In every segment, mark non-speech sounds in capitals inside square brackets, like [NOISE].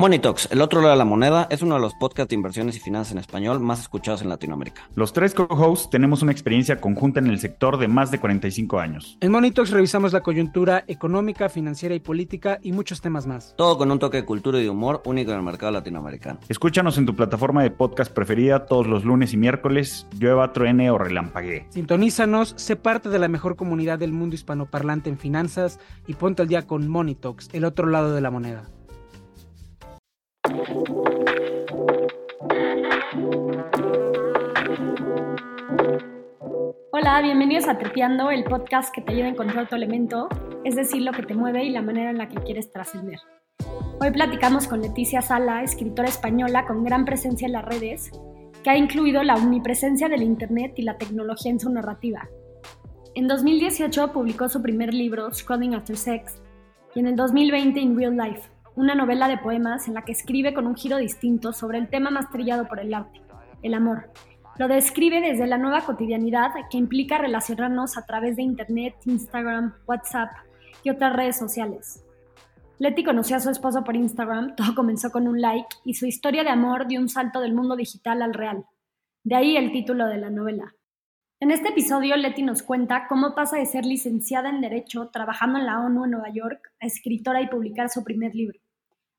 Monitox, el otro lado de la moneda, es uno de los podcasts de inversiones y finanzas en español más escuchados en Latinoamérica. Los tres co-hosts tenemos una experiencia conjunta en el sector de más de 45 años. En Monitox revisamos la coyuntura económica, financiera y política y muchos temas más. Todo con un toque de cultura y de humor único en el mercado latinoamericano. Escúchanos en tu plataforma de podcast preferida todos los lunes y miércoles, llueva, truene o relampaguee. Sintonízanos, sé parte de la mejor comunidad del mundo hispanoparlante en finanzas y ponte al día con Monitox, el otro lado de la moneda. Hola, bienvenidos a Tripeando, el podcast que te ayuda a encontrar tu elemento, es decir, lo que te mueve y la manera en la que quieres trascender. Hoy platicamos con Leticia Sala, escritora española con gran presencia en las redes, que ha incluido la omnipresencia del Internet y la tecnología en su narrativa. En 2018 publicó su primer libro, Scrolling After Sex, y en el 2020 In Real Life, una novela de poemas en la que escribe con un giro distinto sobre el tema más trillado por el arte, el amor. Lo describe desde la nueva cotidianidad que implica relacionarnos a través de Internet, Instagram, WhatsApp y otras redes sociales. Letty conoció a su esposo por Instagram, [LAUGHS] todo comenzó con un like y su historia de amor dio un salto del mundo digital al real. De ahí el título de la novela. En este episodio, Letty nos cuenta cómo pasa de ser licenciada en Derecho, trabajando en la ONU en Nueva York, a escritora y publicar su primer libro.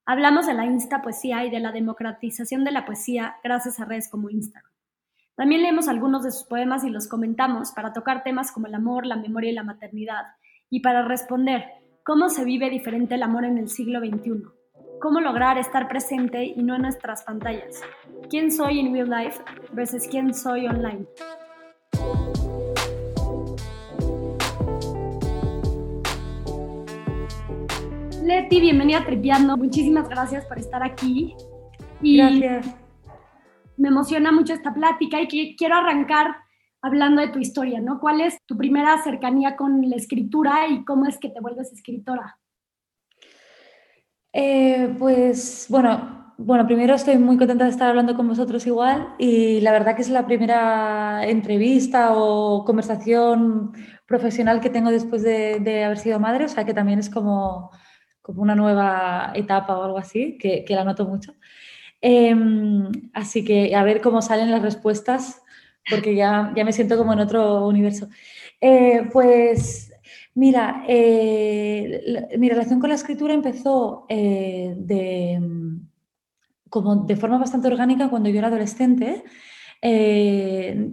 Hablamos de la Insta Poesía y de la democratización de la poesía gracias a redes como Instagram. También leemos algunos de sus poemas y los comentamos para tocar temas como el amor, la memoria y la maternidad, y para responder cómo se vive diferente el amor en el siglo XXI, cómo lograr estar presente y no en nuestras pantallas, quién soy en real life versus quién soy online. Leti, bienvenida a Tripeando. Muchísimas gracias por estar aquí. Y gracias. Me emociona mucho esta plática y quiero arrancar hablando de tu historia, ¿no? ¿Cuál es tu primera cercanía con la escritura y cómo es que te vuelves escritora? Eh, pues bueno, bueno, primero estoy muy contenta de estar hablando con vosotros igual y la verdad que es la primera entrevista o conversación profesional que tengo después de, de haber sido madre, o sea que también es como como una nueva etapa o algo así, que, la noto mucho. Em, así que a ver cómo salen las respuestas, porque ya, ya me siento como en otro universo. Eh, pues mira, eh, mi relación con la escritura empezó eh, de, como de forma bastante orgánica cuando yo era adolescente.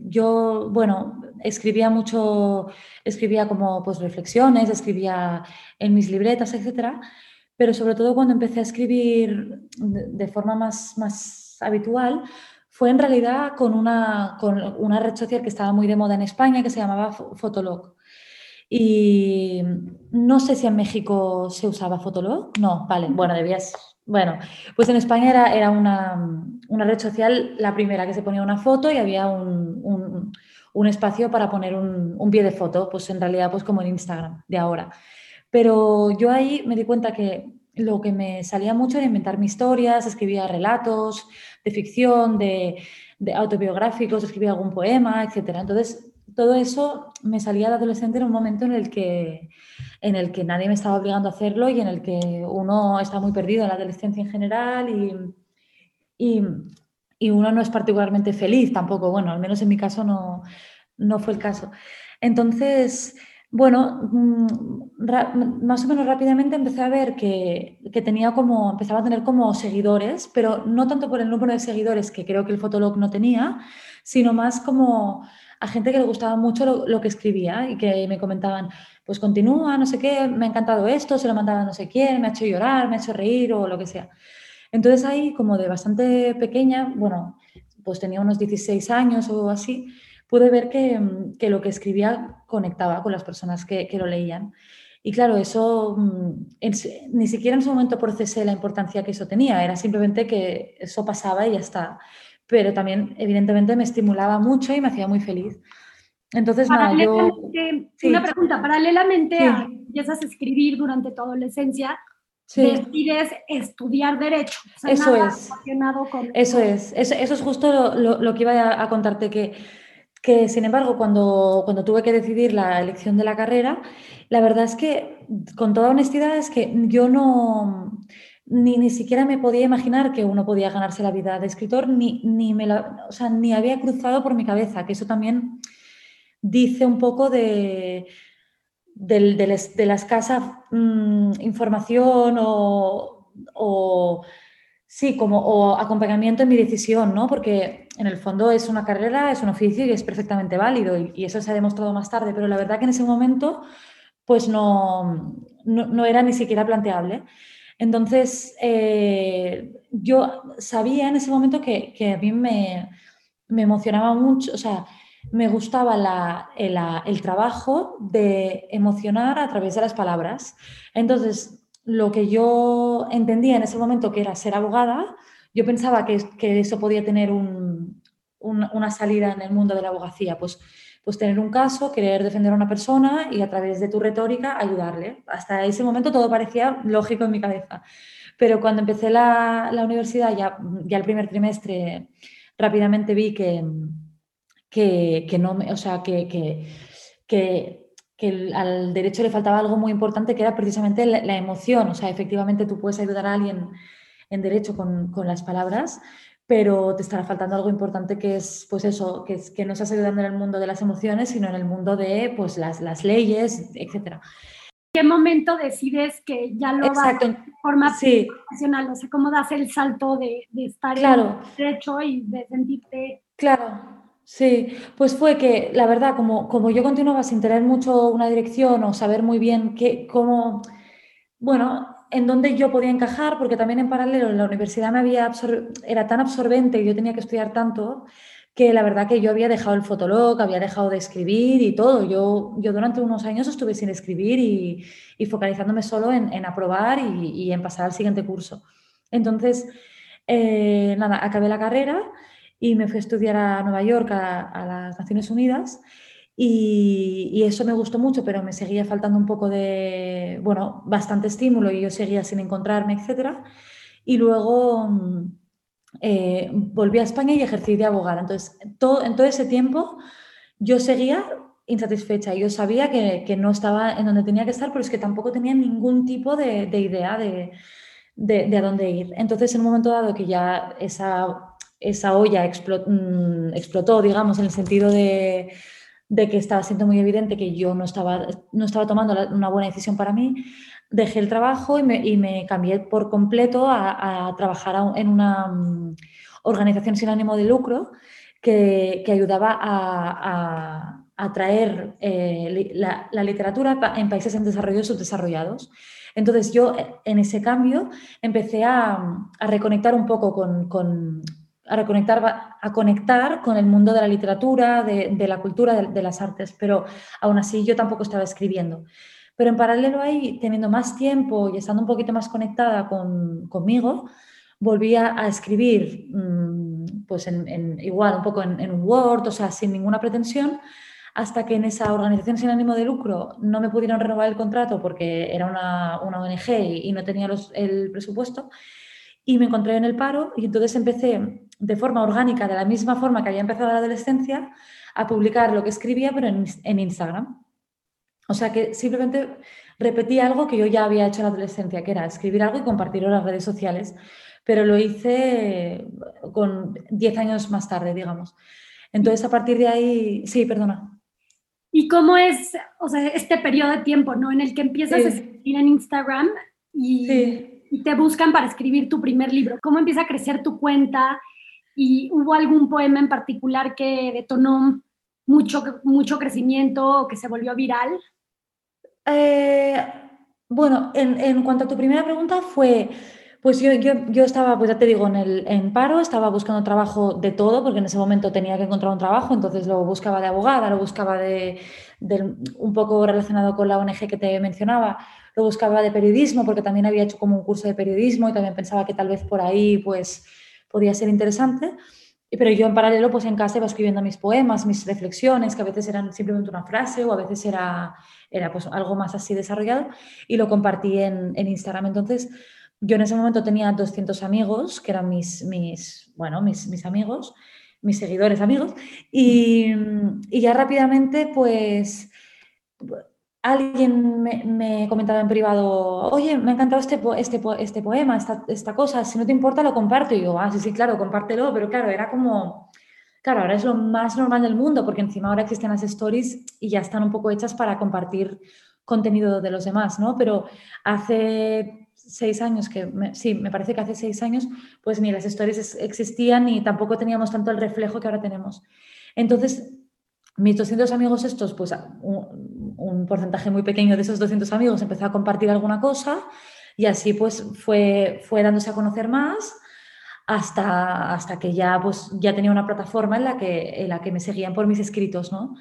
yo, bueno, escribía mucho, escribía como pues reflexiones, escribía en mis libretas, etcétera pero sobre todo cuando empecé a escribir de forma más, más habitual, fue en realidad con una, con una red social que estaba muy de moda en España que se llamaba Fotolog. Y no sé si en México se usaba Fotolog. No, vale, bueno, debías. Bueno, pues en España era, era una, una red social la primera que se ponía una foto y había un, un, un espacio para poner un, un, pie de foto, pues en realidad pues como en Instagram de ahora. Pero yo ahí me di cuenta que lo que me salía mucho era inventar mis historias, escribía relatos de ficción, de, autobiográficos, escribía algún poema, etc. Entonces, todo eso me salía de adolescente en un momento en el, que, en el que nadie me estaba obligando a hacerlo y en el que uno está muy perdido en la adolescencia en general y, y, uno no es particularmente feliz tampoco. Bueno, al menos en mi caso no, no fue el caso. Entonces, bueno, mm, más o menos rápidamente empecé a ver que, tenía como, empezaba a tener como seguidores, pero no tanto por el número de seguidores que creo que el Fotolog no tenía, sino más como a gente que le gustaba mucho lo, que escribía y que me comentaban, pues continúa, no sé qué, me ha encantado esto, se lo mandaba no sé quién, me ha hecho llorar, me ha hecho reír o lo que sea. Entonces ahí, como de bastante pequeña, bueno, pues tenía unos 16 años o así, pude ver mm, que, lo que escribía conectaba con las personas que, lo leían. Y claro, eso mm, ni siquiera en su momento procesé la importancia que eso tenía, era simplemente que eso pasaba y ya está. Pero también, evidentemente, me estimulaba mucho y me hacía muy feliz. Entonces, nada, yo... Una pregunta, paralelamente a que empiezas a escribir durante tu adolescencia, decides estudiar Derecho. eso es. Eso es. Eso, es justo lo, lo, que iba a contarte, que que sin embargo cuando, cuando tuve que decidir la elección de la carrera, la verdad es que con toda honestidad es que yo no, ni, ni siquiera me podía imaginar que uno podía ganarse la vida de escritor, ni, ni, me la, o sea, ni había cruzado por mi cabeza, que eso también dice un poco de, de, de la escasa mm, información o- sí, como o acompañamiento en mi decisión, ¿no? Porque en el fondo es una carrera, es un oficio y es perfectamente válido y, eso se ha demostrado más tarde, pero la verdad que en ese momento pues no, no, era ni siquiera planteable. Entonces, eh, yo sabía en ese momento que, que a mí me, me emocionaba mucho, o sea, me gustaba la- el trabajo de emocionar a través de las palabras. Entonces, lo que yo entendía en ese momento que era ser abogada, yo pensaba que, que eso podía tener un- un- una salida en el mundo de la abogacía, pues, pues tener un caso, querer defender a una persona y a través de tu retórica ayudarle. Hasta ese momento todo parecía lógico en mi cabeza. Pero cuando empecé la, la universidad, ya, ya el primer trimestre, rápidamente vi que, que, que no o sea, que, que, que, el- al derecho le faltaba algo muy importante que era precisamente la, la emoción. O sea, efectivamente tú puedes ayudar a alguien en derecho con, con las palabras, pero te estará faltando algo importante que es, pues eso, que, es, que no estás ayudando en el mundo de las emociones, sino en el mundo de pues, las, las leyes, etcétera. ¿Qué momento decides que ya lo vas Exacto. de forma Sí, profesional? O sea, ¿cómo das el salto de, de estar claro. en derecho y de sentirte... Claro, sí, pues fue que la verdad, como, como yo continuaba sin tener mucho una dirección o saber muy bien qué, cómo, bueno, en dónde yo podía encajar, porque también en paralelo la universidad me había era tan absorbente y yo tenía que estudiar tanto que la verdad que yo había dejado el fotolog, había dejado de escribir y todo. Yo, yo durante unos años estuve sin escribir y, y focalizándome solo en, en aprobar y, y en pasar al siguiente curso. Entonces, eh, nada, acabé la carrera y me fui a estudiar a Nueva York, a, a las Naciones Unidas, y, y eso me gustó mucho, pero me seguía faltando un poco de, bueno, bastante estímulo y yo seguía sin encontrarme, etc. Y luego mm, eh, volví a España y ejercí de abogada. Entonces, todo, en todo ese tiempo yo seguía insatisfecha. Yo sabía que, que no estaba en donde tenía que estar, pero es que tampoco tenía ningún tipo de, de idea de, de, de a dónde ir. Entonces, en un momento dado que ya esa esa olla explotó, explotó, digamos, en el sentido de, que estaba siendo muy evidente que yo no estaba, no estaba tomando una buena decisión para mí, dejé el trabajo y me, y cambié por completo a, trabajar en una um, organización sin ánimo de lucro que, que ayudaba a, a traer eh, la, literatura en países en desarrollo subdesarrollados. Entonces yo en ese cambio empecé a, a reconectar un poco con a reconectar, a conectar con el mundo de la literatura, de, de la cultura, de, de, las artes, pero aún así yo tampoco estaba escribiendo. Pero en paralelo ahí, teniendo más tiempo y estando un poquito más conectada con, conmigo, volví a, escribir, mmm, pues en, en, igual un poco en, en, Word, o sea, sin ninguna pretensión, hasta que en esa organización sin ánimo de lucro no me pudieron renovar el contrato porque era una, una ONG y, y no tenía los, el presupuesto y me encontré en el paro y entonces empecé de forma orgánica, de la misma forma que había empezado la adolescencia, a publicar lo que escribía, pero en, en, Instagram. O sea que simplemente repetí algo que yo ya había hecho en la adolescencia, que era escribir algo y compartirlo en las redes sociales, pero lo hice con 10 años más tarde, digamos. Entonces, a partir de ahí, sí, perdona. ¿Y cómo es, o sea, este periodo de tiempo, ¿no? En el que empiezas sí. a escribir en Instagram y... Sí y te buscan para escribir tu primer libro. ¿Cómo empieza a crecer tu cuenta? ¿Y hubo algún poema en particular que detonó mucho, mucho crecimiento o que se volvió viral? Eh, bueno, en, en, cuanto a tu primera pregunta fue, pues yo, yo, yo estaba, pues ya te digo, en, el, en paro, estaba buscando trabajo de todo, porque en ese momento tenía que encontrar un trabajo, entonces lo buscaba de abogada, lo buscaba de, de un poco relacionado con la ONG que te mencionaba, lo buscaba de periodismo porque también había hecho como un curso de periodismo y también pensaba que tal vez por ahí pues podía ser interesante. Pero yo en paralelo pues en casa iba escribiendo mis poemas, mis reflexiones, que a veces eran simplemente una frase o a veces era, era pues algo más así desarrollado y lo compartí en, en Instagram. Entonces yo en ese momento tenía 200 amigos, que eran mis, mis, bueno, mis, mis amigos, mis seguidores amigos, y, y ya rápidamente pues alguien me, comentaba en privado, oye, me ha encantado este, este, este poema, esta, esta, cosa, si no te importa lo comparto. Y yo, ah, sí, sí, claro, compártelo, pero claro, era como, claro, ahora es lo más normal del mundo, porque encima ahora existen las stories y ya están un poco hechas para compartir contenido de los demás, ¿no? Pero hace seis años, que sí, me parece que hace seis años, pues ni las stories existían ni tampoco teníamos tanto el reflejo que ahora tenemos. Entonces, mis 200 amigos estos, pues un, porcentaje muy pequeño de esos 200 amigos empezó a compartir alguna cosa y así pues fue, fue dándose a conocer más hasta, hasta que ya, pues, ya tenía una plataforma en la, que, en la que me seguían por mis escritos, ¿no?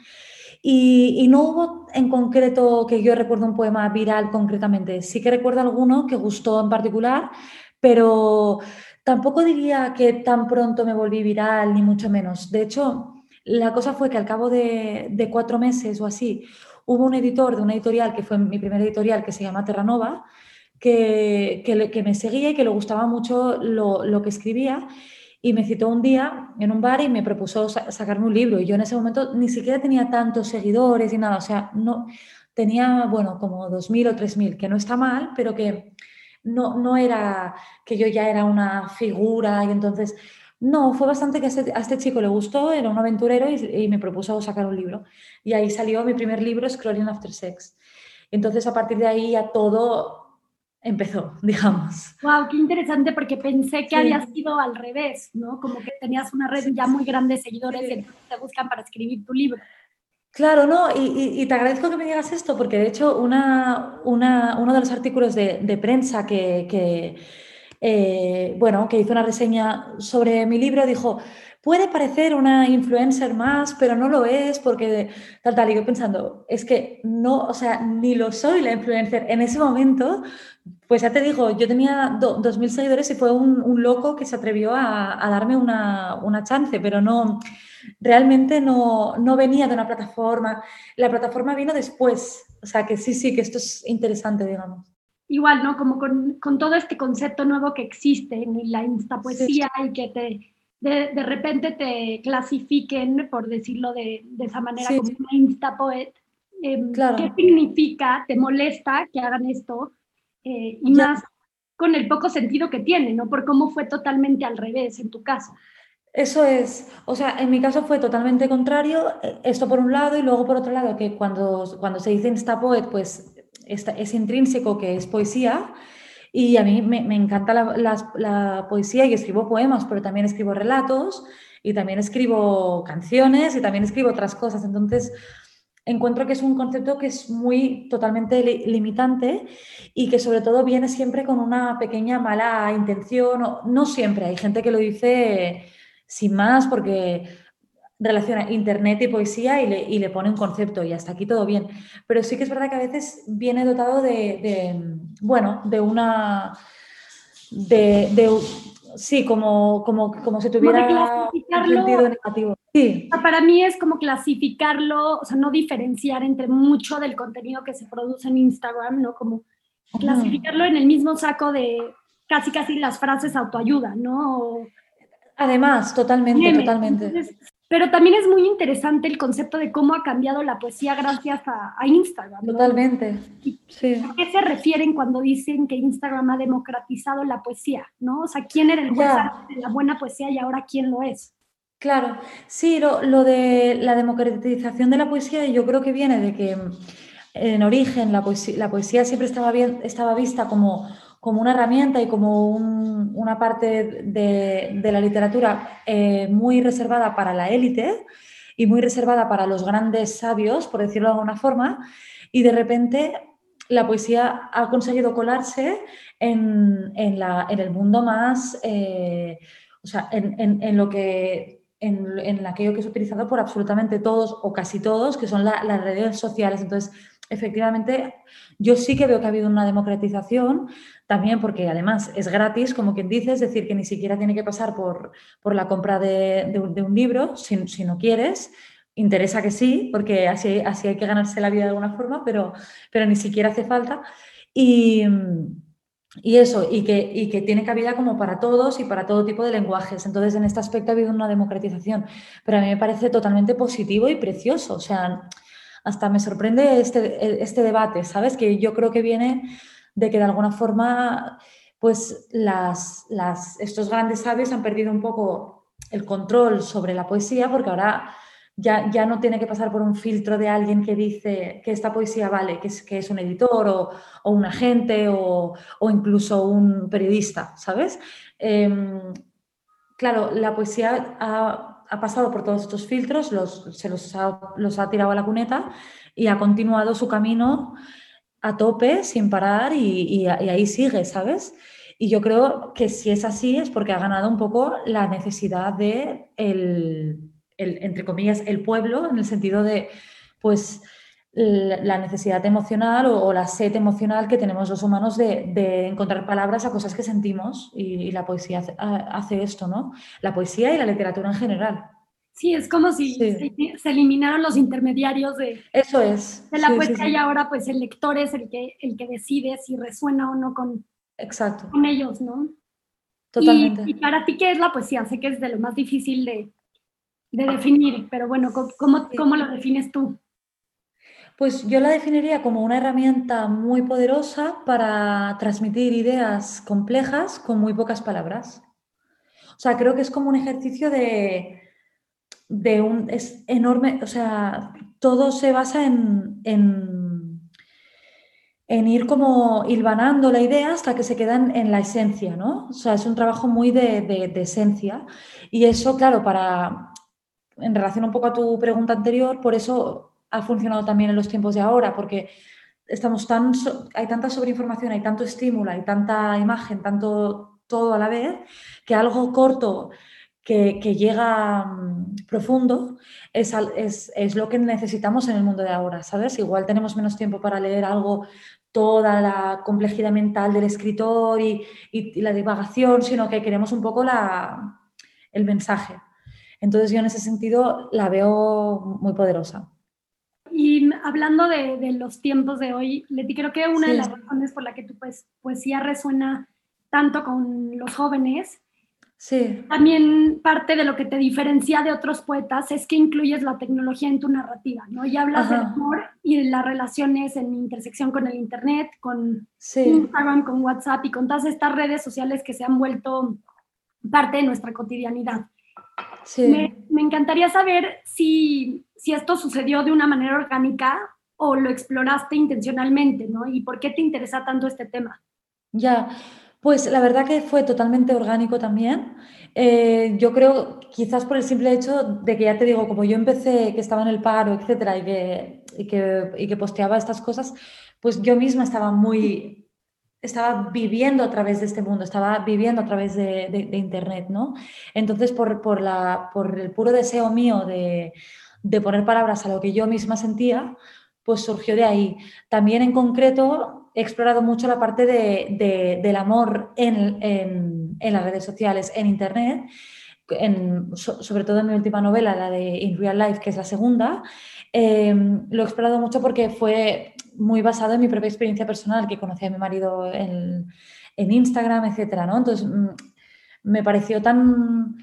Y, no hubo en concreto que yo recuerdo un poema viral concretamente. Sí que recuerdo alguno que gustó en particular, pero tampoco diría que tan pronto me volví viral, ni mucho menos. De hecho, la cosa fue que al cabo de, cuatro meses o así, hubo un editor de una editorial, que fue mi primera editorial, que se llama Terranova, que, que, me seguía y que le gustaba mucho lo, que escribía y me citó un día en un bar y me propuso sacarme un libro. Y yo en ese momento ni siquiera tenía tantos seguidores y nada, o sea, no tenía, bueno, como 2.000 o 3.000, que no está mal, pero que no, no era que yo ya era una figura y entonces no, fue bastante que a este, este chico le gustó, era un aventurero y, me propuso sacar un libro. Y ahí salió mi primer libro, Scrolling After Sex. Entonces, a partir de ahí ya todo empezó, [LAUGHS] digamos. Wow, qué interesante porque pensé que había sido al revés, ¿no? Como que tenías una red ya muy grande de seguidores y te buscan para escribir tu libro. Claro, no, y, te agradezco que me digas esto porque de hecho una, uno de los artículos de, prensa que eh, bueno, que hizo una reseña sobre mi libro, dijo, puede parecer una influencer más, pero no lo es porque tal, tal. Y yo pensando, es que no, o sea, ni lo soy la influencer. En ese momento, pues ya te digo, yo tenía 2.000 seguidores y fue un, loco que se atrevió a, darme una, una, chance, pero no, realmente no, no venía de una plataforma. La plataforma vino después. O sea, que sí, sí, que esto es interesante, digamos igual, ¿no? Como con, con, todo este concepto nuevo que existe en la instapoesía y que te, de, de, repente te clasifiquen, por decirlo de, de esa manera, como una instapoet. Eh, ¿Qué significa? ¿Te molesta que hagan esto? Eh, y más con el poco sentido que tiene, ¿no? Por cómo fue totalmente al revés en tu caso. Eso es, o sea, en mi caso fue totalmente contrario, eh, esto por un lado y luego por otro lado que cuando, cuando se dice instapoet, pues es intrínseco que es poesía y a mí me, encanta la, poesía y escribo poemas, pero también escribo relatos y también escribo canciones y también escribo otras cosas. Entonces, encuentro que es un concepto que es muy totalmente limitante y que sobre todo viene siempre con una pequeña mala intención. no siempre, hay gente que lo dice sin más porque relaciona internet y poesía y le, y le, pone un concepto y hasta aquí todo bien. Pero sí que es verdad que a veces viene dotado de, bueno, de una... De, sí, como, como, como si tuviera un sentido negativo. Sí. Para mí es como clasificarlo, o sea, no diferenciar entre mucho del contenido que se produce en Instagram, ¿no? Como clasificarlo en el mismo saco de casi casi las frases autoayuda, ¿no? Además, totalmente, totalmente. Pero también es muy interesante el concepto de cómo ha cambiado la poesía gracias a, Instagram. Totalmente. Sí. ¿A qué se refieren cuando dicen que Instagram ha democratizado la poesía? ¿no? O sea, ¿quién era el juez de la buena poesía y ahora quién lo es? Claro, sí, lo, lo, de la democratización de la poesía yo creo que viene de que en origen la poesía, la poesía siempre estaba, bien, estaba vista como como una herramienta y como una parte de, la literatura eh, muy reservada para la élite y muy reservada para los grandes sabios, por decirlo de alguna forma, y de repente la poesía ha conseguido colarse en, el mundo más, eh, o sea, en, lo que en, aquello que es utilizado por absolutamente todos o casi todos, que son las redes sociales. Entonces, efectivamente, yo sí que veo que ha habido una democratización, también porque además es gratis, como quien dice, es decir, que ni siquiera tiene que pasar por, por la compra de, un, libro, si, si, no quieres. Interesa que sí, porque así, así hay que ganarse la vida de alguna forma, pero, pero ni siquiera hace falta. Y, y eso, y que, y que tiene cabida como para todos y para todo tipo de lenguajes. Entonces, en este aspecto ha habido una democratización, pero a mí me parece totalmente positivo y precioso. O sea, hasta me sorprende este, este debate, ¿sabes? Que yo creo que viene de que de alguna forma, pues las, las, estos grandes sabios han perdido un poco el control sobre la poesía porque ahora ya, ya, no tiene que pasar por un filtro de alguien que dice que esta poesía vale, que es, que es un editor o, o un agente o, o, incluso un periodista, ¿sabes? Eh, claro, la poesía ha, ha, pasado por todos estos filtros, los, se los ha, los ha, tirado a la cuneta y ha continuado su camino a tope, sin parar y, ahí sigue, ¿sabes? Y yo creo que si es así es porque ha ganado un poco la necesidad de el el, entre comillas, el pueblo, en el sentido de, pues, la necesidad emocional o, o la sed emocional que tenemos los humanos de, de encontrar palabras a cosas que sentimos y, y la poesía hace, hace, esto, ¿no? La poesía y la literatura en general. Sí, es como si sí. se, se, eliminaron los intermediarios de, Eso es. de la sí, poesía sí, y ahora pues el lector es el que, el que decide si resuena o no con, Exacto. con ellos, ¿no? Totalmente. Y, y para ti, ¿qué es la poesía? Sé que es de lo más difícil de, de definir, pero bueno, ¿cómo, ¿cómo lo defines tú? Pues yo la definiría como una herramienta muy poderosa para transmitir ideas complejas con muy pocas palabras. O sea, creo que es como un ejercicio de, de un... es enorme, o sea, todo se basa en, en, en ir como hilvanando la idea hasta que se quedan en la esencia, ¿no? O sea, es un trabajo muy de, de, de esencia. Y eso, claro, para en relación un poco a tu pregunta anterior, por eso ha funcionado también en los tiempos de ahora, porque estamos tan, hay tanta sobreinformación, hay tanto estímulo, hay tanta imagen, tanto todo a la vez, que algo corto que, que llega um, profundo es, es, es, lo que necesitamos en el mundo de ahora, ¿sabes? Igual tenemos menos tiempo para leer algo, toda la complejidad mental del escritor y, y, y la divagación, sino que queremos un poco la, el mensaje. Entonces yo en ese sentido la veo muy poderosa. Y hablando de, de los tiempos de hoy, Leti, creo que una sí. de las razones por la que tu pues, poesía resuena tanto con los jóvenes, sí. también parte de lo que te diferencia de otros poetas es que incluyes la tecnología en tu narrativa, ¿no? Y hablas Ajá. del amor y de las relaciones en intersección con el Internet, con sí. Instagram, con WhatsApp y con todas estas redes sociales que se han vuelto parte de nuestra cotidianidad. Sí. Me, me, encantaría saber si, si esto sucedió de una manera orgánica o lo exploraste intencionalmente, ¿no? ¿Y por qué te interesa tanto este tema? Ya, pues la verdad que fue totalmente orgánico también. Eh, yo creo, quizás por el simple hecho de que ya te digo, como yo empecé, que estaba en el paro, etcétera, y que, y que, y que posteaba estas cosas, pues yo misma estaba muy estaba viviendo a través de este mundo, estaba viviendo a través de, Internet, ¿no? Entonces, por, por, la, por, el puro deseo mío de, de, poner palabras a lo que yo misma sentía, pues surgió de ahí. También en concreto he explorado mucho la parte de, del amor en, en, las redes sociales, en Internet, so, sobre todo en mi última novela, la de In Real Life, que es la segunda. Eh, lo he explorado mucho porque fue muy basado en mi propia experiencia personal, que conocí a mi marido en, en Instagram, etcétera, ¿no? Entonces, mm, me pareció tan,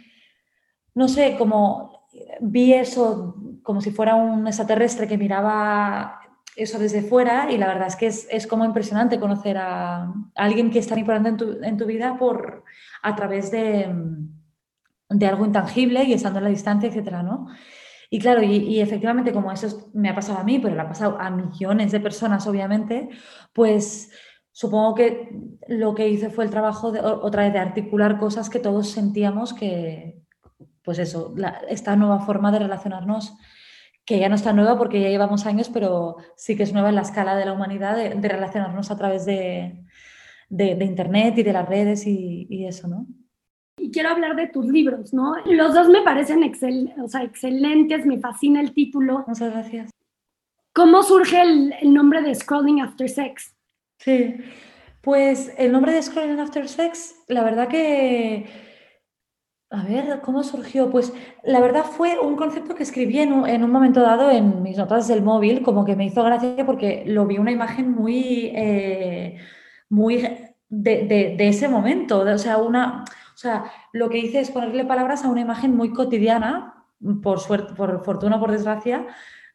no sé, como vi eso como si fuera un extraterrestre que miraba eso desde fuera y la verdad es que es, es como impresionante conocer a, alguien que es tan importante en tu, en tu vida por, a través de, de algo intangible y estando en la distancia, etcétera, ¿no? Y claro, y, efectivamente, como eso me ha pasado a mí, pero le ha pasado a millones de personas, obviamente, pues supongo que lo que hice fue el trabajo de, otra vez de articular cosas que todos sentíamos que, pues eso, esta nueva forma de relacionarnos, que ya no está nueva porque ya llevamos años, pero sí que es nueva en la escala de la humanidad de, relacionarnos a través de, de, Internet y de las redes y eso, ¿no? Y quiero hablar de tus libros, ¿no? Los dos me parecen excel, o sea, excelentes, me fascina el título. Muchas gracias. ¿Cómo surge el, el, nombre de Scrolling After Sex? Sí, pues el nombre de Scrolling After Sex, la verdad que... A ver, ¿cómo surgió? Pues la verdad fue un concepto que escribí en un, en un momento dado en mis notas del móvil, como que me hizo gracia porque lo vi una imagen muy, eh, muy de, de, de, ese momento, o sea, una, sea, lo que hice es ponerle palabras a una imagen muy cotidiana, por suerte, por fortuna o por desgracia,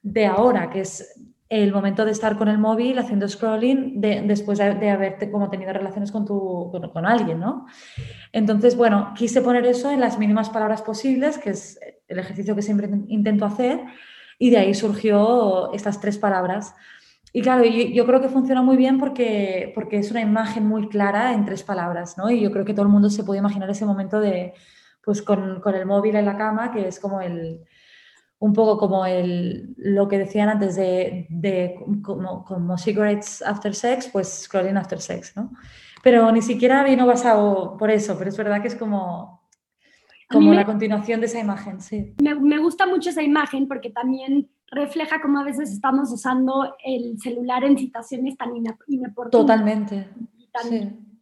de ahora, que es el momento de estar con el móvil haciendo scrolling después de, de, haberte como tenido relaciones con, con, alguien, ¿no? Entonces, bueno, quise poner eso en las mínimas palabras posibles, que es el ejercicio que siempre intento hacer, y de ahí surgió estas tres palabras. Y claro, yo, creo que funciona muy bien porque, porque es una imagen muy clara en tres palabras, ¿no? Y yo creo que todo el mundo se puede imaginar ese momento de, pues con, con el móvil en la cama, que es como el, un poco como el, lo que decían antes de, de como, como, cigarettes after sex, pues scrolling after sex, ¿no? Pero ni siquiera vino basado por eso, pero es verdad que es como, como la continuación de esa imagen, sí. Me, me, gusta mucho esa imagen porque también refleja cómo a veces estamos usando el celular en situaciones tan inoportunas. Totalmente.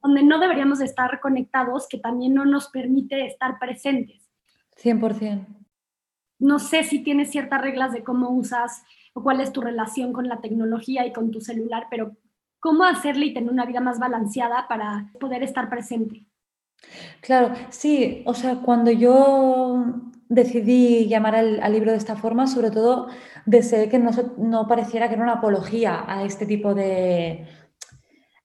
Donde no deberíamos estar conectados, que también no nos permite estar presentes. 100% no sé si tienes ciertas reglas de cómo usas o cuál es tu relación con la tecnología y con tu celular, pero cómo hacerle y tener una vida más balanceada para poder estar presente. Claro, sí, o sea, cuando yo decidí llamar al, libro de esta forma, sobre todo deseé que no, no pareciera que era una apología a este tipo de,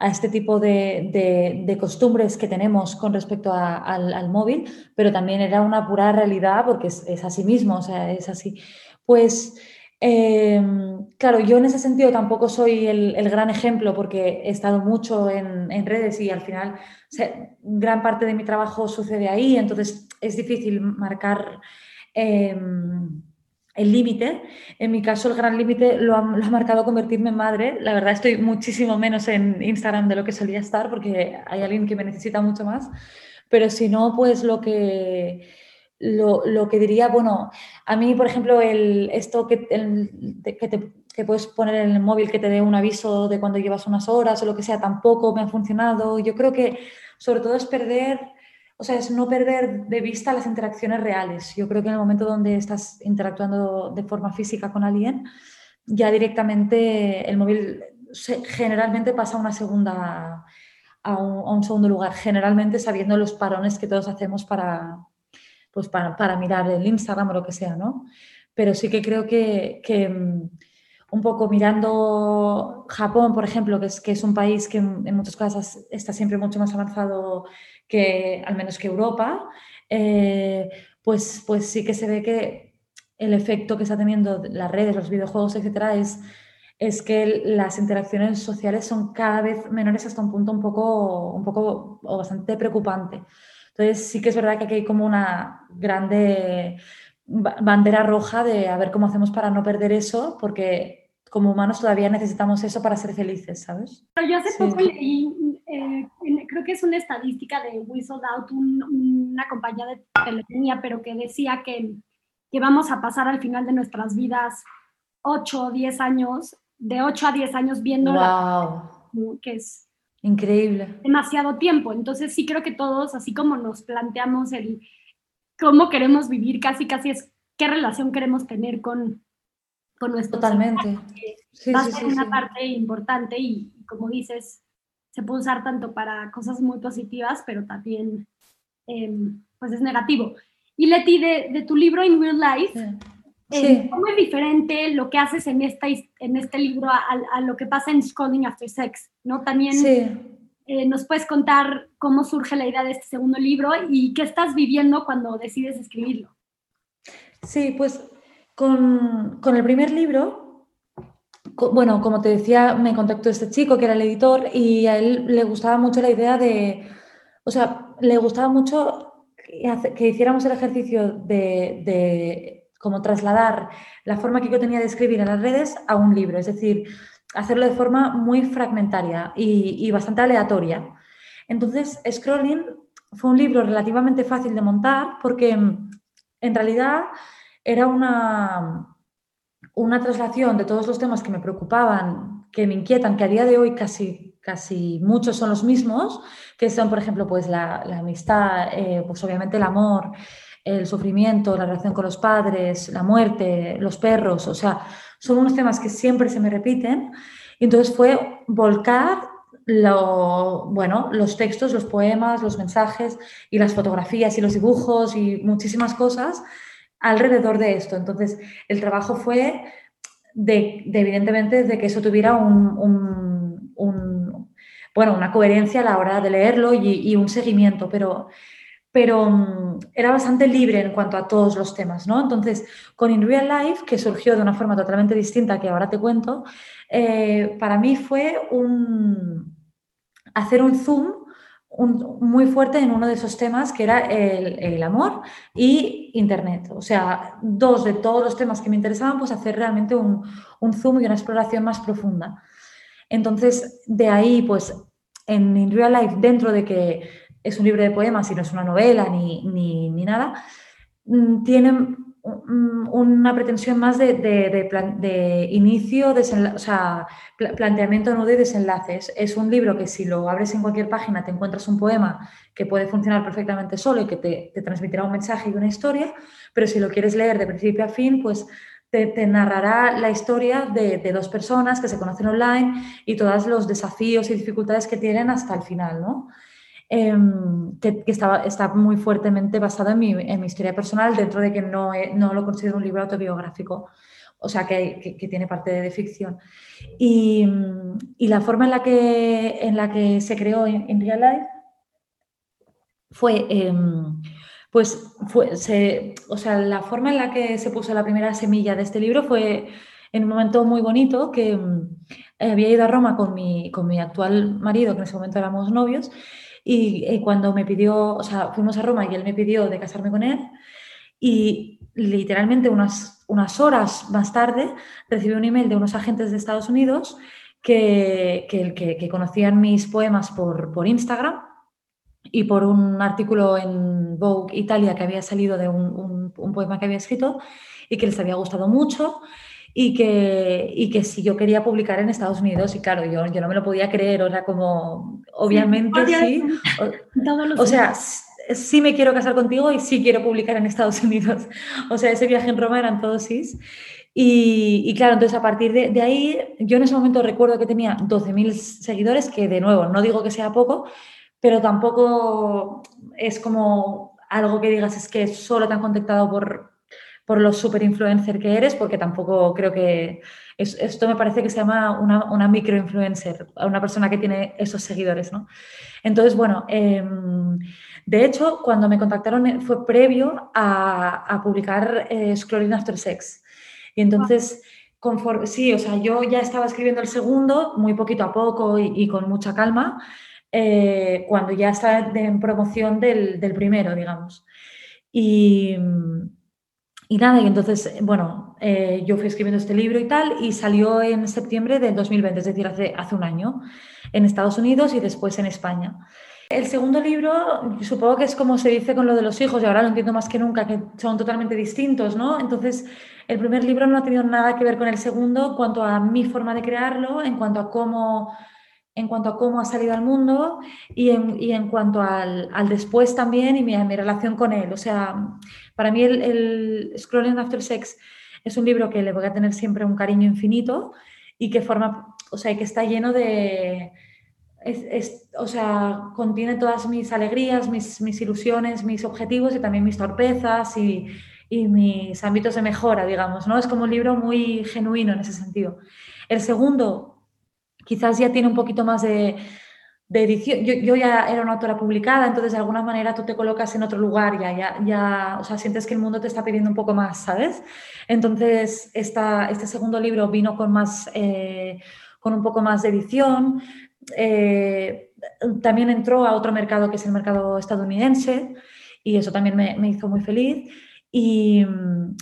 a este tipo de, costumbres que tenemos con respecto al, móvil, pero también era una pura realidad porque es, así mismo, o sea, es así. Pues, em, claro, yo en ese sentido tampoco soy el, gran ejemplo porque he estado mucho en, redes y al final gran parte de mi trabajo sucede ahí, entonces es difícil marcar... Em, el límite. En mi caso, el gran límite lo, ha, marcado convertirme en madre. La verdad, estoy muchísimo menos en Instagram de lo que solía estar porque hay alguien que me necesita mucho más. Pero si no, pues lo que, lo, que diría, bueno, a mí, por ejemplo, el, esto que, que, te, que puedes poner en el móvil que te dé un aviso de cuando llevas unas horas o lo que sea, tampoco me ha funcionado. Yo creo que sobre todo es perder o sea, es no perder de vista las interacciones reales. Yo creo que en el momento donde estás interactuando de forma física con alguien, ya directamente el móvil generalmente pasa a una segunda, a un, segundo lugar, generalmente sabiendo los parones que todos hacemos para, pues para, mirar el Instagram o lo que sea, ¿no? Pero sí que creo que, mm, un poco mirando Japón, por ejemplo, que es, que es un país que en muchos casos está siempre mucho más avanzado que al menos que Europa, eh, pues, pues sí que se ve que el efecto que está teniendo las redes, los videojuegos, etcétera, es, es que las interacciones sociales son cada vez menores hasta un punto un poco, un poco o bastante preocupante. Entonces sí que es verdad que aquí hay como una grande bandera roja de a ver cómo hacemos para no perder eso, porque como humanos todavía necesitamos eso para ser felices, ¿sabes? Yo hace poco leí eh, creo que es una estadística de Sold Out, una compañía de telefonía, pero que decía que, que vamos a pasar al final de nuestras vidas 8 o 10 años, de 8 a 10 años viendo wow. que es increíble. Demasiado tiempo. Entonces sí creo que todos, así como nos planteamos el cómo queremos vivir, casi casi es qué relación queremos tener con, con nuestro Totalmente. Sí, va a ser una parte importante y como dices, se puede usar tanto para cosas muy positivas, pero también em, pues es negativo. Y Leti, de, de, tu libro In Real Life, em, ¿cómo es diferente lo que haces en, esta, en este libro a, a, lo que pasa en Scrolling After Sex? ¿no? También eh, nos puedes contar cómo surge la idea de este segundo libro y qué estás viviendo cuando decides escribirlo. Sí, pues con, con el primer libro bueno, como te decía, me contactó este chico que era el editor y a él le gustaba mucho la idea de, o sea, le gustaba mucho que, hiciéramos el ejercicio de, de como trasladar la forma que yo tenía de escribir en las redes a un libro, es decir, hacerlo de forma muy fragmentaria y, y bastante aleatoria. Entonces, Scrolling fue un libro relativamente fácil de montar porque en realidad era una, una traslación de todos los temas que me preocupaban, que me inquietan, que a día de hoy casi, casi muchos son los mismos, que son, por ejemplo, pues la, amistad, eh, pues obviamente el amor, el sufrimiento, la relación con los padres, la muerte, los perros, o sea, son unos temas que siempre se me repiten. Y entonces fue volcar lo, bueno, los textos, los poemas, los mensajes y las fotografías y los dibujos y muchísimas cosas alrededor de esto. Entonces, el trabajo fue de, evidentemente, de que eso tuviera un, bueno, una coherencia a la hora de leerlo y, un seguimiento, pero, pero mm, era bastante libre en cuanto a todos los temas, ¿no? Entonces, con In Real Life, que surgió de una forma totalmente distinta que ahora te cuento, eh, para mí fue un, hacer un zoom muy fuerte en uno de esos temas que era el, amor y Internet. O sea, dos de todos los temas que me interesaban, pues hacer realmente un, zoom y una exploración más profunda. Entonces, de ahí, pues en In Real Life, dentro de que es un libro de poemas y no es una novela ni, ni, ni nada, mm, tienen una pretensión más de, de, inicio, o sea, planteamiento nudo y desenlaces. Es un libro que si lo abres en cualquier página te encuentras un poema que puede funcionar perfectamente solo y que te, te transmitirá un mensaje y una historia, pero si lo quieres leer de principio a fin, pues te, te narrará la historia de, dos personas que se conocen online y todos los desafíos y dificultades que tienen hasta el final, ¿no? Em, que, estaba, está muy fuertemente basado en mi, en mi, historia personal, dentro de que no, no lo considero un libro autobiográfico, o sea, que, que, tiene parte de, ficción. Y, y, la forma en la que, en la que se creó en, Real Life fue, em, pues, fue se, o sea, la forma en la que se puso la primera semilla de este libro fue en un momento muy bonito que em, había ido a Roma con mi, con mi actual marido, que en ese momento éramos novios, y eh, cuando me pidió, o sea, fuimos a Roma y él me pidió de casarme con él y literalmente unas, unas horas más tarde recibí un email de unos agentes de Estados Unidos que, que, conocían mis poemas por, por, Instagram y por un artículo en Vogue Italia que había salido de un, un poema que había escrito y que les había gustado mucho y que, y que si yo quería publicar en Estados Unidos, y claro, yo, yo no me lo podía creer, era como, obviamente sí, o, sea, sí me quiero casar contigo y sí quiero publicar en Estados [LAUGHS] Unidos. O sea, ese viaje en Roma eran todos sí. Y, y, claro, entonces a partir de, de, ahí, yo en ese momento recuerdo que tenía 12.000 seguidores, que de nuevo, no digo que sea poco, pero tampoco es como algo que digas es que solo te han contactado por, por lo super influencer que eres, porque tampoco creo que esto me parece que se llama una, una micro influencer, una persona que tiene esos seguidores, ¿no? Entonces, bueno, em, de hecho, cuando me contactaron eh, fue previo a, publicar eh, After Sex. Y entonces, sí, o sea, yo ya estaba escribiendo el segundo, muy poquito a poco y, con mucha calma, eh, cuando ya estaba en promoción del, del primero, digamos. Y, y nada, y entonces, bueno, eh, yo fui escribiendo este libro y tal, y salió en septiembre del 2020, es decir, hace, hace un año, en Estados Unidos y después en España. El segundo libro, supongo que es como se dice con lo de los hijos, y ahora lo entiendo más que nunca, que son totalmente distintos, ¿no? Entonces, el primer libro no ha tenido nada que ver con el segundo en cuanto a mi forma de crearlo, en cuanto a cómo en cuanto a cómo ha salido al mundo y en, y en cuanto al, al, después también y mi, mi, relación con él. O sea, para mí el, Scrolling After Sex es un libro que le voy a tener siempre un cariño infinito y que forma, o sea, que está lleno de... Es, es, o sea, contiene todas mis alegrías, mis, mis, ilusiones, mis objetivos y también mis torpezas y, y mis ámbitos de mejora, digamos, ¿no? Es como un libro muy genuino en ese sentido. El segundo quizás ya tiene un poquito más de, edición. Yo, ya era una autora publicada, entonces de alguna manera tú te colocas en otro lugar, ya, ya, ya, o sea, sientes que el mundo te está pidiendo un poco más, ¿sabes? Entonces, este segundo libro vino con más, eh, con un poco más de edición. Eh, también entró a otro mercado que es el mercado estadounidense y eso también me, me hizo muy feliz. Y,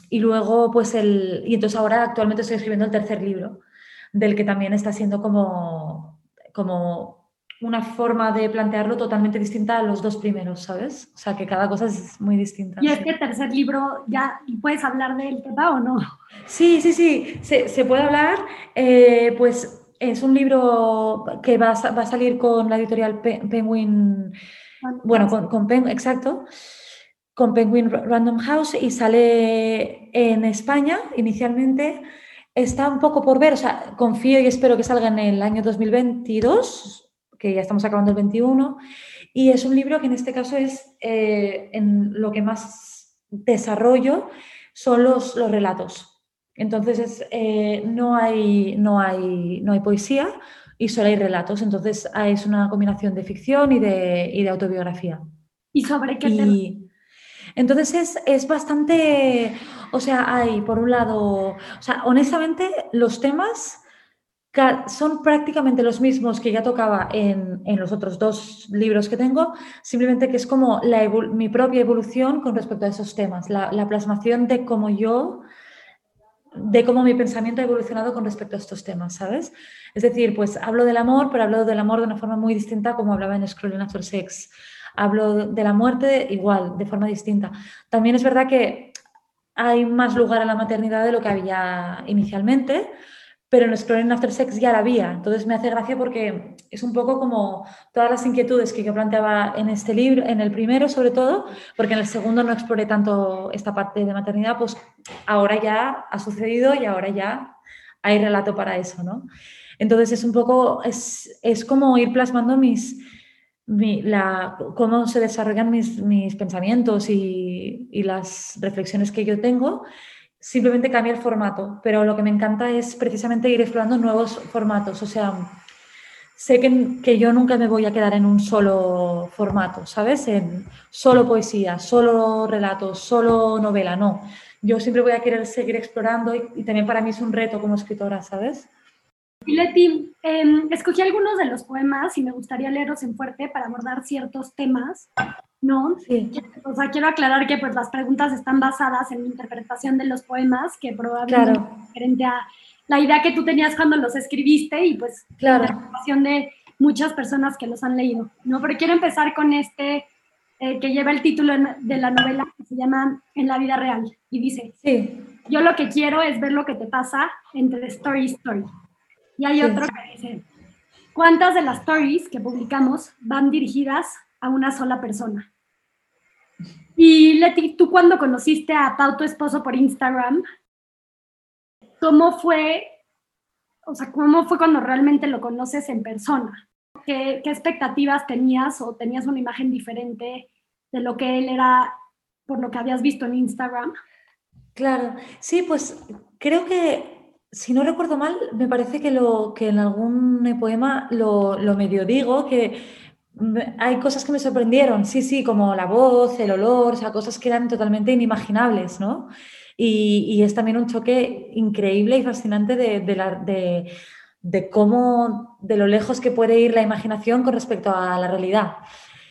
y, luego, pues el, y entonces ahora actualmente estoy escribiendo el tercer libro del que también está siendo como, como una forma de plantearlo totalmente distinta a los dos primeros, ¿sabes? O sea, que cada cosa es muy distinta. ¿Y este tercer libro ya puedes hablar del tema o no? Sí, sí, sí, se, se puede hablar. Eh, pues es un libro que va a, va a salir con la editorial Penguin, bueno, con, con Penguin, exacto, con Penguin Random House y sale en España inicialmente está un poco por ver, o sea, confío y espero que salga en el año 2022, que ya estamos acabando el 21, y es un libro que en este caso es eh, en lo que más desarrollo son los, los relatos. Entonces eh, no, hay, no, hay, no hay poesía y solo hay relatos. Entonces es una combinación de ficción y de, y de autobiografía. ¿Y sobre qué tema? Entonces es, es, bastante, o sea, hay por un lado, o sea, honestamente los temas son prácticamente los mismos que ya tocaba en, en los otros dos libros que tengo, simplemente que es como la mi propia evolución con respecto a esos temas, la, la plasmación de cómo yo de cómo mi pensamiento ha evolucionado con respecto a estos temas, ¿sabes? Es decir, pues hablo del amor, pero hablo del amor de una forma muy distinta como hablaba en Scrolling After Sex. Hablo de la muerte igual, de forma distinta. También es verdad que hay más lugar a la maternidad de lo que había inicialmente, pero en Exploring After Sex ya la había. Entonces me hace gracia porque es un poco como todas las inquietudes que yo planteaba en este libro, en el primero sobre todo, porque en el segundo no exploré tanto esta parte de maternidad, pues ahora ya ha sucedido y ahora ya hay relato para eso, ¿no? Entonces es un poco, es, es como ir plasmando mis, la, cómo se desarrollan mis, mis pensamientos y, y las reflexiones que yo tengo simplemente cambia el formato, pero lo que me encanta es precisamente ir explorando nuevos formatos, o sea, sé que, que, yo nunca me voy a quedar en un solo formato, ¿sabes? En solo poesía, solo relatos, solo novela, no. Yo siempre voy a querer seguir explorando y, también para mí es un reto como escritora, ¿sabes? Y em, escogí algunos de los poemas y me gustaría leerlos en fuerte para abordar ciertos temas ¿no? Sí. O sea, quiero aclarar que pues las preguntas están basadas en mi interpretación de los poemas, que probablemente es diferente a la idea que tú tenías cuando los escribiste y pues claro. la interpretación de muchas personas que los han leído, ¿no? Pero quiero empezar con este eh, que lleva el título de la novela, que se llama En la vida real, y dice, sí. yo lo que quiero es ver lo que te pasa entre story y story. Y hay otro que dice, ¿cuántas de las stories que publicamos van dirigidas a una sola persona. Y Leti, tú cuando conociste a Pau, tu esposo, por Instagram, ¿cómo fue, o sea, cómo fue cuando realmente lo conoces en persona? ¿Qué, ¿Qué, expectativas tenías o tenías una imagen diferente de lo que él era por lo que habías visto en Instagram? Claro, sí, pues creo que, si no recuerdo mal, me parece que, lo, que en algún poema lo, lo medio digo, que hay cosas que me sorprendieron, sí, sí, como la voz, el olor, o sea, cosas que eran totalmente inimaginables, ¿no? Y, es también un choque increíble y fascinante de, de, de, cómo, de lo lejos que puede ir la imaginación con respecto a la realidad.